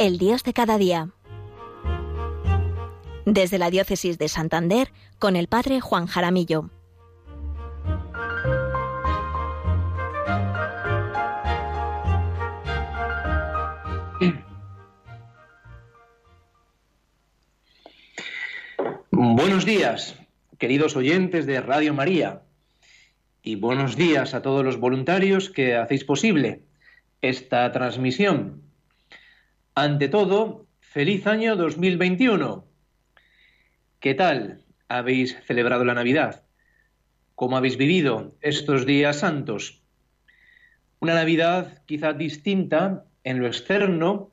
el Dios de cada día. Desde la Diócesis de Santander, con el Padre Juan Jaramillo. Buenos días, queridos oyentes de Radio María, y buenos días a todos los voluntarios que hacéis posible esta transmisión. Ante todo, feliz año 2021. ¿Qué tal habéis celebrado la Navidad? ¿Cómo habéis vivido estos días santos? Una Navidad quizá distinta en lo externo,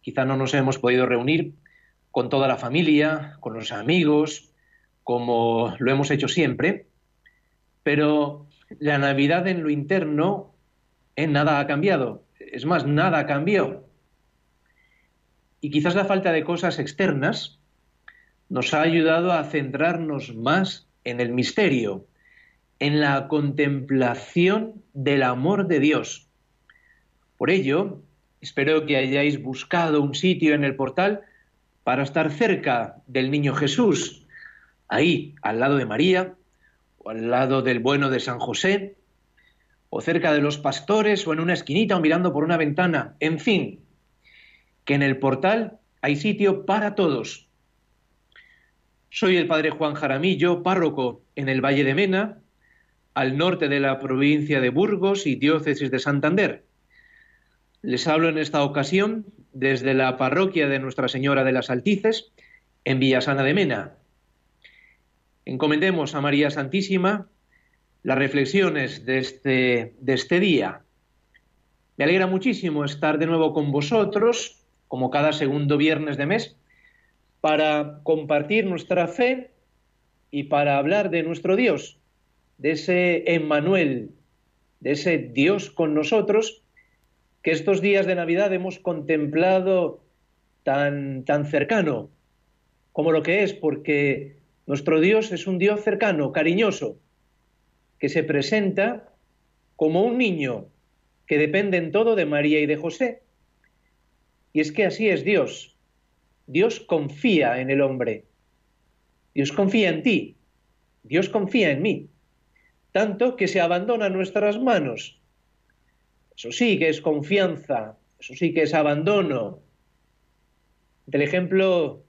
quizá no nos hemos podido reunir con toda la familia, con los amigos, como lo hemos hecho siempre, pero la Navidad en lo interno en nada ha cambiado. Es más, nada cambió. Y quizás la falta de cosas externas nos ha ayudado a centrarnos más en el misterio, en la contemplación del amor de Dios. Por ello, espero que hayáis buscado un sitio en el portal para estar cerca del niño Jesús, ahí, al lado de María, o al lado del bueno de San José, o cerca de los pastores, o en una esquinita, o mirando por una ventana, en fin, que en el portal hay sitio para todos. Soy el padre Juan Jaramillo, párroco en el Valle de Mena, al norte de la provincia de Burgos y diócesis de Santander. Les hablo en esta ocasión desde la parroquia de Nuestra Señora de las Altices, en Villasana de Mena. Encomendemos a María Santísima las reflexiones de este, de este día. Me alegra muchísimo estar de nuevo con vosotros como cada segundo viernes de mes, para compartir nuestra fe y para hablar de nuestro Dios, de ese Emmanuel, de ese Dios con nosotros, que estos días de Navidad hemos contemplado tan, tan cercano como lo que es, porque nuestro Dios es un Dios cercano, cariñoso, que se presenta como un niño que depende en todo de María y de José, y es que así es Dios. Dios confía en el hombre. Dios confía en ti. Dios confía en mí. Tanto que se abandona nuestras manos. Eso sí que es confianza. Eso sí que es abandono. Del ejemplo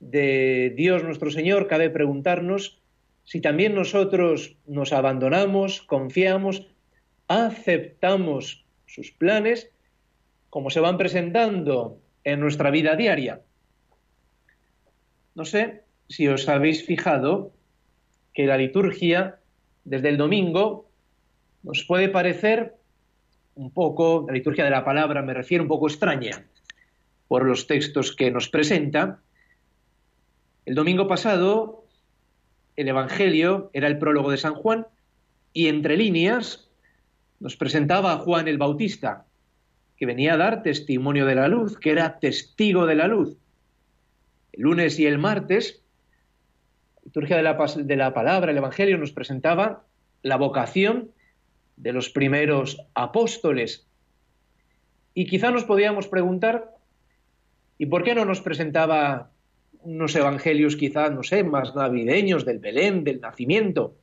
de Dios nuestro Señor cabe preguntarnos si también nosotros nos abandonamos, confiamos, aceptamos sus planes como se van presentando en nuestra vida diaria. No sé si os habéis fijado que la liturgia desde el domingo nos puede parecer un poco, la liturgia de la palabra me refiero un poco extraña por los textos que nos presenta. El domingo pasado el Evangelio era el prólogo de San Juan y entre líneas nos presentaba a Juan el Bautista, que venía a dar testimonio de la luz, que era testigo de la luz. El lunes y el martes, la liturgia de la, palabra, el Evangelio, nos presentaba la vocación de los primeros apóstoles. Y quizá nos podíamos preguntar, ¿y por qué no nos presentaba unos evangelios quizá, no sé, más navideños del Belén, del nacimiento,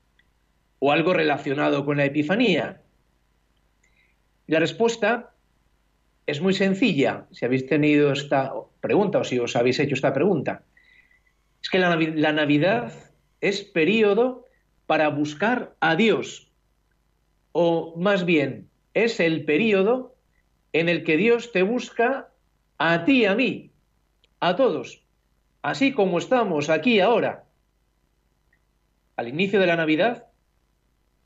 o algo relacionado con la Epifanía? la respuesta es muy sencilla, si habéis tenido esta pregunta o si os habéis hecho esta pregunta. Es que la, Navidad es periodo para buscar a Dios, o más bien, es el periodo en el que Dios te busca a ti, a mí, a todos, así como estamos aquí ahora. Al inicio de la Navidad,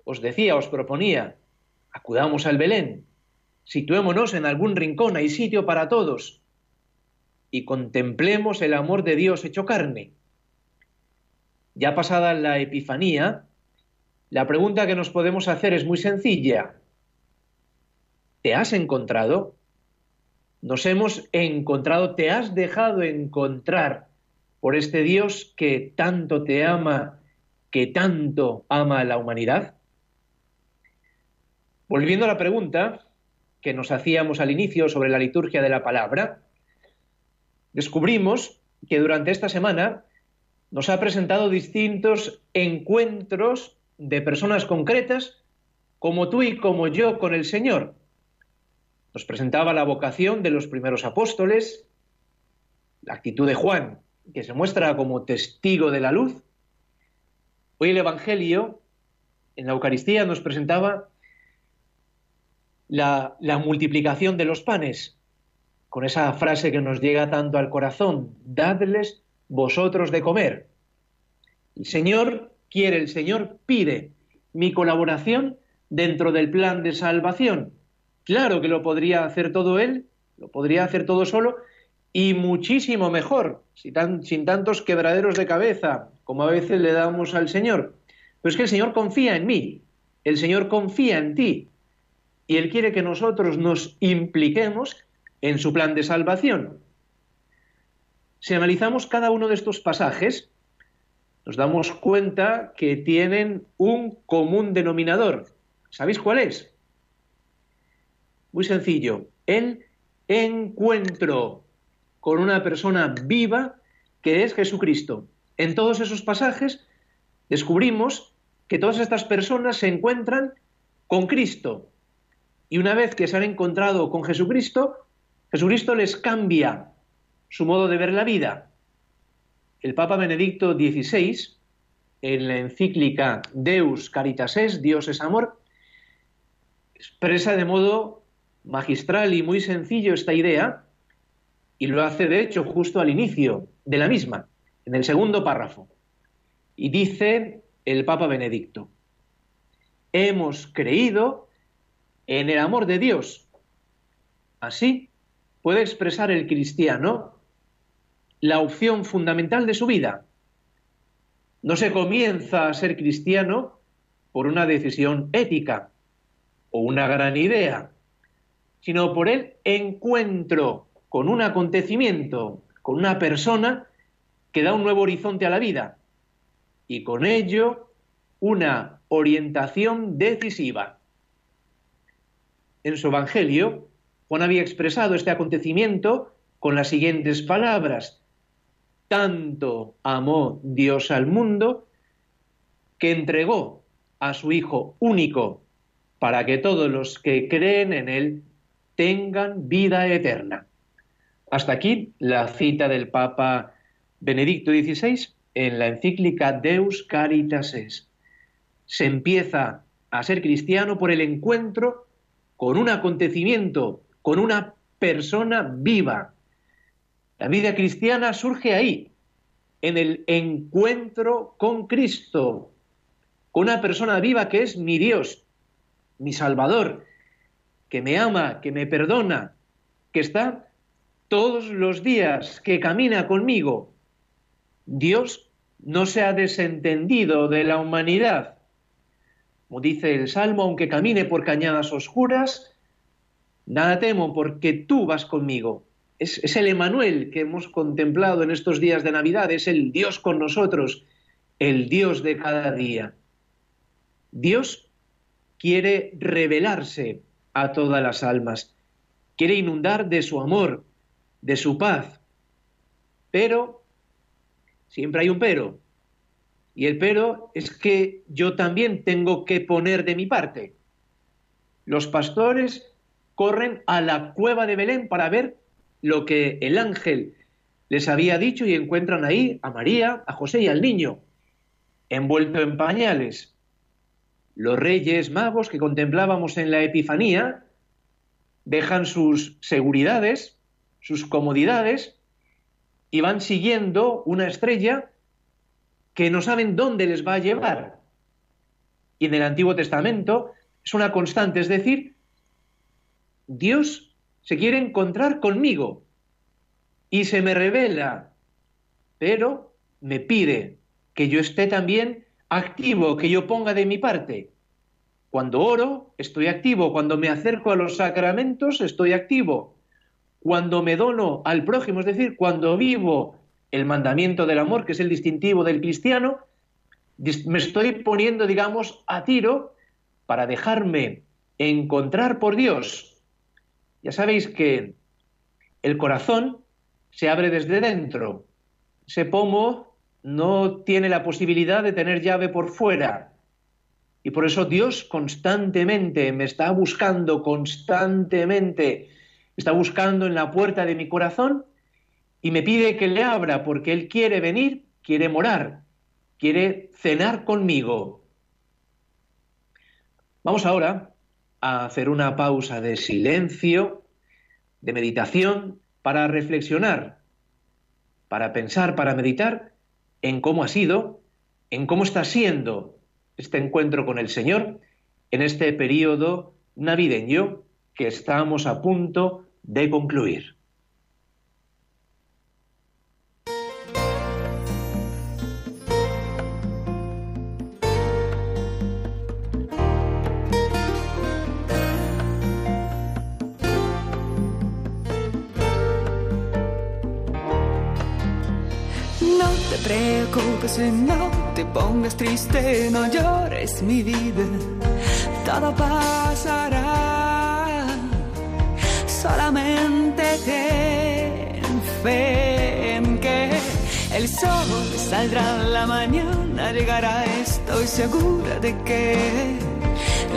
os decía, os proponía, acudamos al Belén, Situémonos en algún rincón, hay sitio para todos. Y contemplemos el amor de Dios hecho carne. Ya pasada la Epifanía, la pregunta que nos podemos hacer es muy sencilla. ¿Te has encontrado? Nos hemos encontrado, te has dejado encontrar por este Dios que tanto te ama, que tanto ama a la humanidad? Volviendo a la pregunta, que nos hacíamos al inicio sobre la liturgia de la palabra, descubrimos que durante esta semana nos ha presentado distintos encuentros de personas concretas, como tú y como yo con el Señor. Nos presentaba la vocación de los primeros apóstoles, la actitud de Juan, que se muestra como testigo de la luz. Hoy el Evangelio, en la Eucaristía, nos presentaba la, multiplicación de los panes, con esa frase que nos llega tanto al corazón, dadles vosotros de comer. El Señor quiere, el Señor pide mi colaboración dentro del plan de salvación. Claro que lo podría hacer todo Él, lo podría hacer todo solo y muchísimo mejor, sin, tantos quebraderos de cabeza como a veces le damos al Señor. Pero es que el Señor confía en mí, el Señor confía en ti y Él quiere que nosotros nos impliquemos en su plan de salvación. Si analizamos cada uno de estos pasajes, nos damos cuenta que tienen un común denominador. ¿Sabéis cuál es? Muy sencillo, el encuentro con una persona viva que es Jesucristo. En todos esos pasajes descubrimos que todas estas personas se encuentran con Cristo. Y una vez que se han encontrado con Jesucristo, Jesucristo les cambia su modo de ver la vida. El Papa Benedicto XVI, en la encíclica Deus Caritas Es, Dios es amor, expresa de modo magistral y muy sencillo esta idea, y lo hace de hecho justo al inicio de la misma, en el segundo párrafo. Y dice el Papa Benedicto, hemos creído en el amor de Dios. Así puede expresar el cristiano la opción fundamental de su vida. No se comienza a ser cristiano por una decisión ética o una gran idea, sino por el encuentro con un acontecimiento, con una persona que da un nuevo horizonte a la vida y con ello una orientación decisiva. En su Evangelio, Juan había expresado este acontecimiento con las siguientes palabras. Tanto amó Dios al mundo que entregó a su Hijo único para que todos los que creen en Él tengan vida eterna. Hasta aquí la cita del Papa Benedicto XVI en la encíclica Deus Caritas. Se empieza a ser cristiano por el encuentro con un acontecimiento, con una persona viva. La vida cristiana surge ahí, en el encuentro con Cristo, con una persona viva que es mi Dios, mi Salvador, que me ama, que me perdona, que está todos los días que camina conmigo, Dios no se ha desentendido de la humanidad. Como dice el Salmo, aunque camine por cañadas oscuras, nada temo porque tú vas conmigo. Es, el Emanuel que hemos contemplado en estos días de Navidad, es el Dios con nosotros, el Dios de cada día. Dios quiere revelarse a todas las almas, quiere inundar de su amor, de su paz. Pero, siempre hay un pero. Y el pero es que yo también tengo que poner de mi parte. Los pastores corren a la cueva de Belén para ver lo que el ángel les había dicho y encuentran ahí a María, a José y al niño, envuelto en pañales. Los reyes magos que contemplábamos en la Epifanía dejan sus seguridades sus comodidades y van siguiendo una estrella que no saben dónde les va a llevar. Y en el Antiguo Testamento es una constante, es decir, Dios se quiere encontrar conmigo y se me revela, pero me pide que yo esté también activo, que yo ponga de mi parte. Cuando oro, estoy activo. Cuando me acerco a los sacramentos, estoy activo cuando me dono al prójimo, es decir, cuando vivo el mandamiento del amor, que es el distintivo del cristiano, me estoy poniendo, digamos, a tiro para dejarme encontrar por Dios. Ya sabéis que el corazón se abre desde dentro. Ese pomo no tiene la posibilidad de tener llave por fuera. Y por eso Dios constantemente me está buscando, constantemente está buscando en la puerta de mi corazón y me pide que le abra porque Él quiere venir, quiere morar, quiere cenar conmigo. Vamos ahora a hacer una pausa de silencio, de meditación, para reflexionar, para pensar, para meditar en cómo ha sido, en cómo está siendo este encuentro con el Señor en este periodo navideño que estamos a punto de concluir. Preocupes no te pongas triste, no llores mi vida, todo pasará. Solamente ten fe en que el sol saldrá la mañana, llegará, estoy segura de que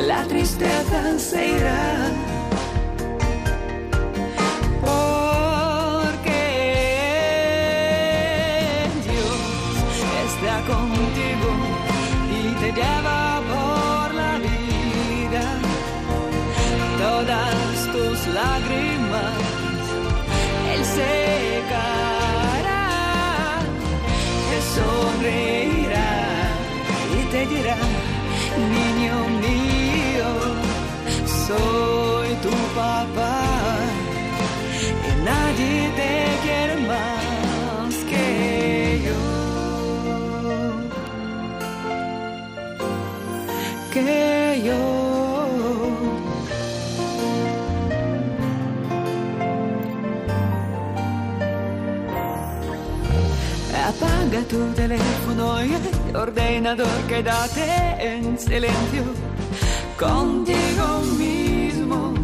la tristeza se irá. Sonreirá y te dirá, niño mío, soy tu papá Apaga tu teléfono y el ordenador, quédate en silencio contigo mismo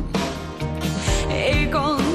y con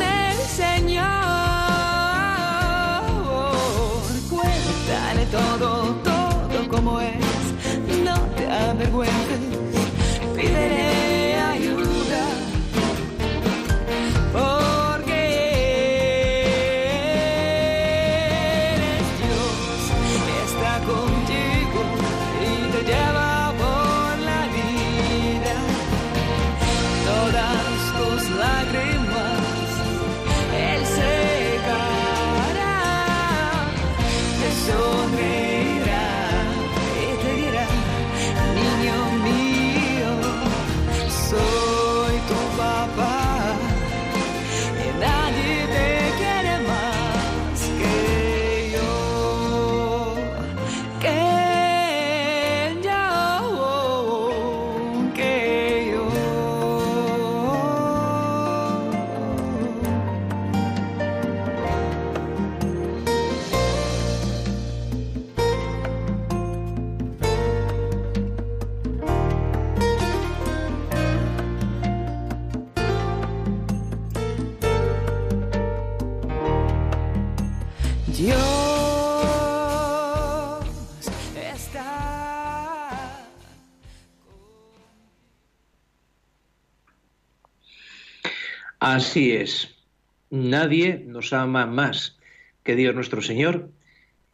Así es. Nadie nos ama más que Dios nuestro Señor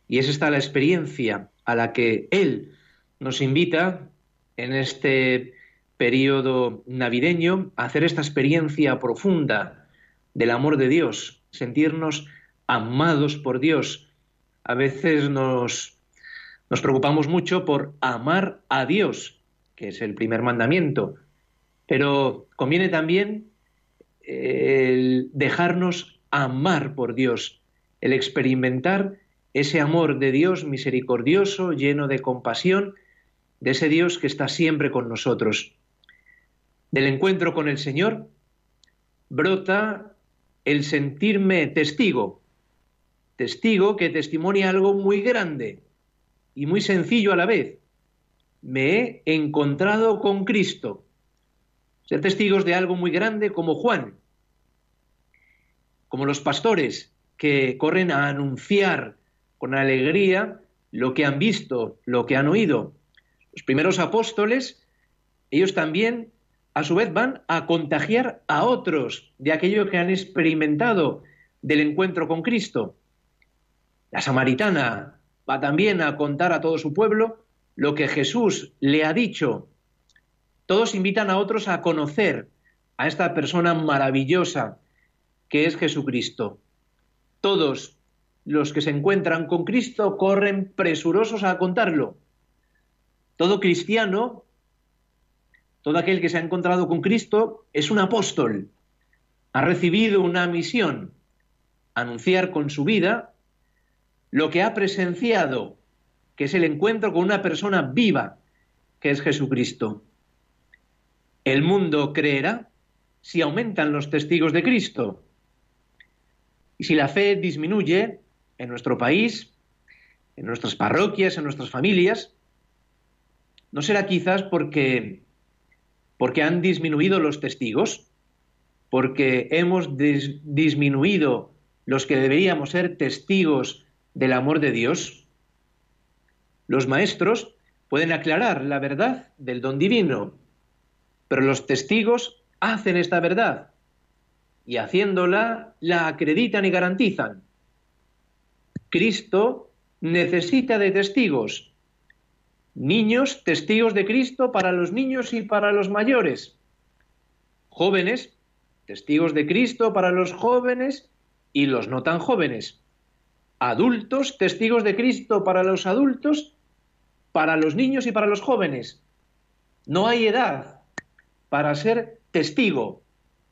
y es esta la experiencia a la que Él nos invita en este periodo navideño a hacer esta experiencia profunda del amor de Dios, sentirnos amados por Dios. A veces nos, nos preocupamos mucho por amar a Dios, que es el primer mandamiento, pero conviene también el dejarnos amar por Dios, el experimentar ese amor de Dios misericordioso, lleno de compasión, de ese Dios que está siempre con nosotros. Del encuentro con el Señor brota el sentirme testigo, testigo que testimonia algo muy grande y muy sencillo a la vez. Me he encontrado con Cristo. Ser testigos de algo muy grande como Juan, como los pastores que corren a anunciar con alegría lo que han visto, lo que han oído. Los primeros apóstoles, ellos también a su vez van a contagiar a otros de aquello que han experimentado del encuentro con Cristo. La samaritana va también a contar a todo su pueblo lo que Jesús le ha dicho. Todos invitan a otros a conocer a esta persona maravillosa que es Jesucristo. Todos los que se encuentran con Cristo corren presurosos a contarlo. Todo cristiano, todo aquel que se ha encontrado con Cristo, es un apóstol. Ha recibido una misión, anunciar con su vida lo que ha presenciado, que es el encuentro con una persona viva, que es Jesucristo. El mundo creerá si aumentan los testigos de Cristo. Y si la fe disminuye en nuestro país, en nuestras parroquias, en nuestras familias, no será quizás porque, porque han disminuido los testigos, porque hemos disminuido los que deberíamos ser testigos del amor de Dios. Los maestros pueden aclarar la verdad del don divino, pero los testigos hacen esta verdad y haciéndola la acreditan y garantizan. Cristo necesita de testigos. Niños, testigos de Cristo para los niños y para los mayores. Jóvenes, testigos de Cristo para los jóvenes y los no tan jóvenes. Adultos, testigos de Cristo para los adultos, para los niños y para los jóvenes. No hay edad para ser testigo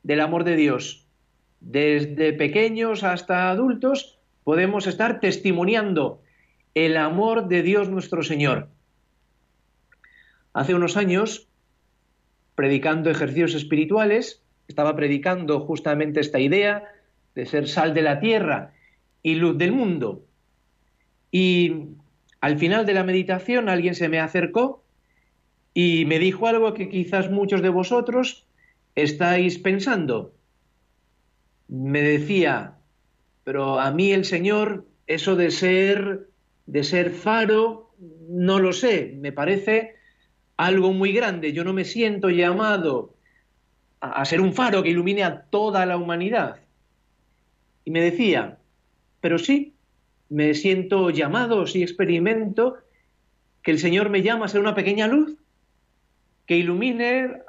del amor de Dios. Desde pequeños hasta adultos podemos estar testimoniando el amor de Dios nuestro Señor. Hace unos años, predicando ejercicios espirituales, estaba predicando justamente esta idea de ser sal de la tierra y luz del mundo. Y al final de la meditación alguien se me acercó y me dijo algo que quizás muchos de vosotros estáis pensando. Me decía, pero a mí el Señor, eso de ser, de ser faro, no lo sé, me parece algo muy grande. Yo no me siento llamado a, a ser un faro que ilumine a toda la humanidad. Y me decía, pero sí, me siento llamado, sí experimento que el Señor me llama a ser una pequeña luz que ilumine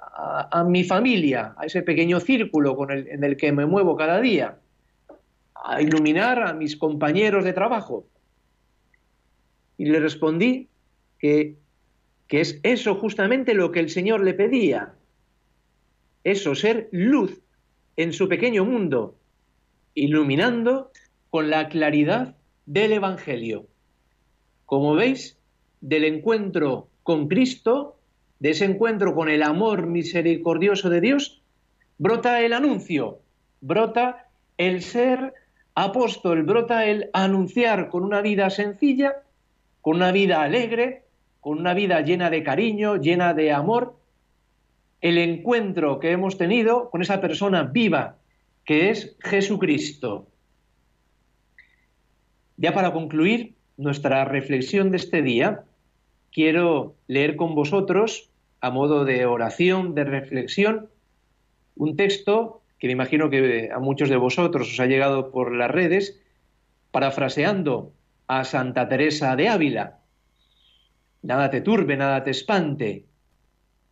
a, mi familia, a ese pequeño círculo con el, en el que me muevo cada día, a iluminar a mis compañeros de trabajo. Y le respondí que, que es eso justamente lo que el Señor le pedía, eso, ser luz en su pequeño mundo, iluminando con la claridad del Evangelio. Como veis, del encuentro con Cristo, de ese encuentro con el amor misericordioso de Dios, brota el anuncio, brota el ser apóstol, brota el anunciar con una vida sencilla, con una vida alegre, con una vida llena de cariño, llena de amor, el encuentro que hemos tenido con esa persona viva que es Jesucristo. Ya para concluir nuestra reflexión de este día, quiero leer con vosotros, a modo de oración, de reflexión, un texto que me imagino que a muchos de vosotros os ha llegado por las redes, parafraseando a Santa Teresa de Ávila. Nada te turbe, nada te espante.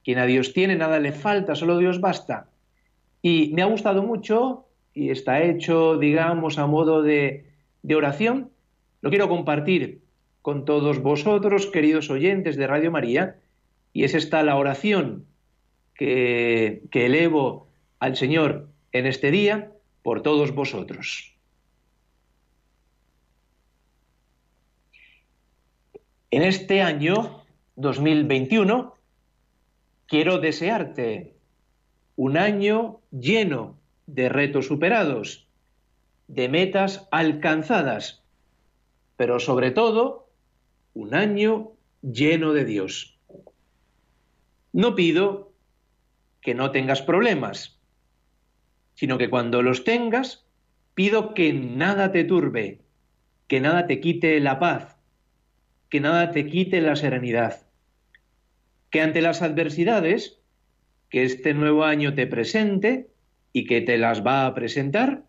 Quien a Dios tiene, nada le falta, solo Dios basta. Y me ha gustado mucho, y está hecho, digamos, a modo de, de oración, lo quiero compartir con todos vosotros, queridos oyentes de Radio María, y es esta la oración que, que elevo al Señor en este día por todos vosotros. En este año 2021 quiero desearte un año lleno de retos superados, de metas alcanzadas, pero sobre todo un año lleno de Dios. No pido que no tengas problemas, sino que cuando los tengas pido que nada te turbe, que nada te quite la paz, que nada te quite la serenidad. Que ante las adversidades que este nuevo año te presente y que te las va a presentar,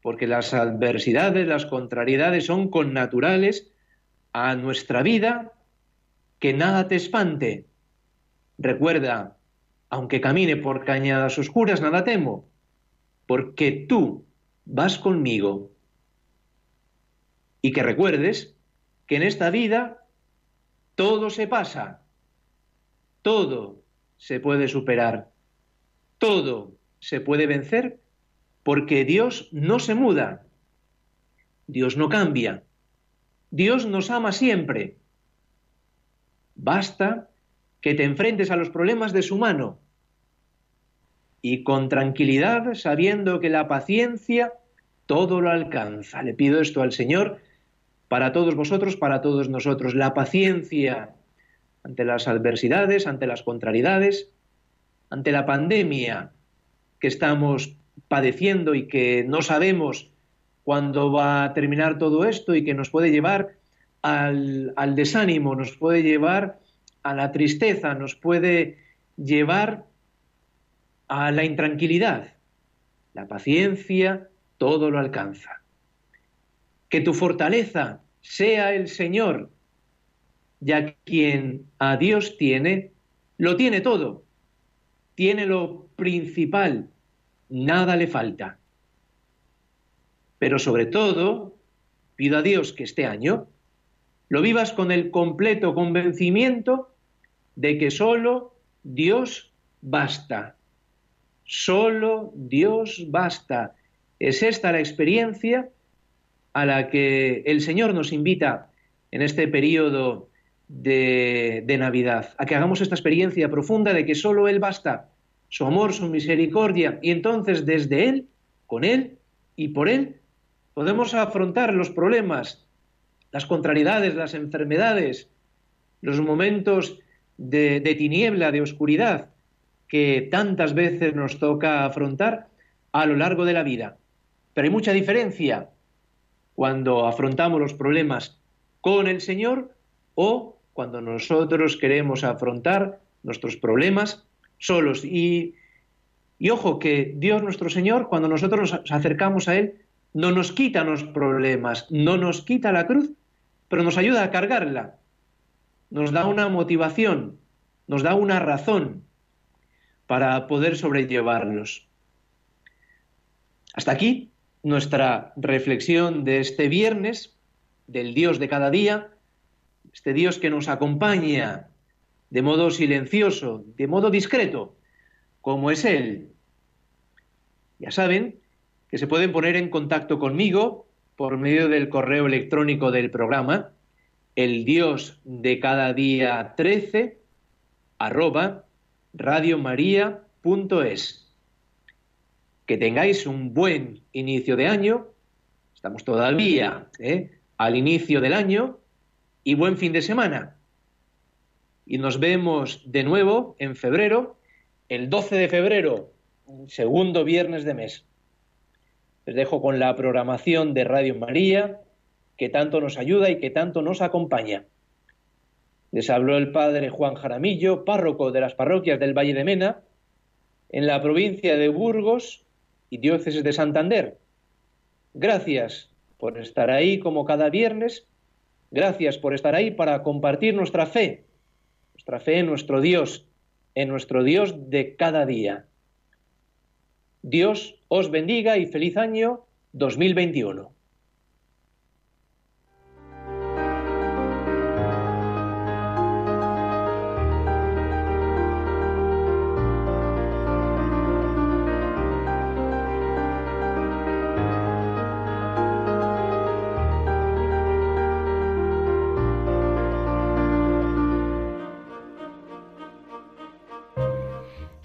porque las adversidades, las contrariedades son connaturales a nuestra vida, que nada te espante. Recuerda, aunque camine por cañadas oscuras, nada temo, porque tú vas conmigo. Y que recuerdes que en esta vida todo se pasa, todo se puede superar, todo se puede vencer porque Dios no se muda, Dios no cambia, Dios nos ama siempre. Basta que te enfrentes a los problemas de su mano y con tranquilidad, sabiendo que la paciencia todo lo alcanza. Le pido esto al Señor para todos vosotros, para todos nosotros. La paciencia ante las adversidades, ante las contrariedades, ante la pandemia que estamos padeciendo y que no sabemos cuándo va a terminar todo esto y que nos puede llevar al, al desánimo, nos puede llevar a la tristeza, nos puede llevar a la intranquilidad. La paciencia todo lo alcanza. Que tu fortaleza sea el Señor, ya quien a Dios tiene, lo tiene todo, tiene lo principal, nada le falta. Pero sobre todo, pido a Dios que este año lo vivas con el completo convencimiento de que solo Dios basta. Solo Dios basta. Es esta la experiencia a la que el Señor nos invita en este periodo de, de, Navidad, a que hagamos esta experiencia profunda de que solo Él basta, su amor, su misericordia, y entonces desde Él, con Él y por Él, podemos afrontar los problemas, las contrariedades, las enfermedades, los momentos de, tiniebla, de oscuridad, que tantas veces nos toca afrontar a lo largo de la vida. Pero hay mucha diferencia cuando afrontamos los problemas con el Señor o cuando nosotros queremos afrontar nuestros problemas solos. Y, y, ojo que Dios nuestro Señor, cuando nosotros nos acercamos a Él, no nos quita los problemas, no nos quita la cruz, pero nos ayuda a cargarla, nos da una motivación, nos da una razón para poder sobrellevarlos. Hasta aquí nuestra reflexión de este viernes, del Dios de cada día, este Dios que nos acompaña de modo silencioso, de modo discreto, como es Él. Ya saben que se pueden poner en contacto conmigo por medio del correo electrónico del programa, el Dios de cada día 13, arroba radiomaria.es. Que tengáis un buen inicio de año, estamos todavía ¿eh? al inicio del año, y buen fin de semana. Y nos vemos de nuevo en febrero, el 12 de febrero, segundo viernes de mes. Les dejo con la programación de Radio María, que tanto nos ayuda y que tanto nos acompaña. Les habló el padre Juan Jaramillo, párroco de las parroquias del Valle de Mena, en la provincia de Burgos y diócesis de Santander. Gracias por estar ahí como cada viernes. Gracias por estar ahí para compartir nuestra fe, nuestra fe en nuestro Dios, en nuestro Dios de cada día. Dios os bendiga y feliz año 2021.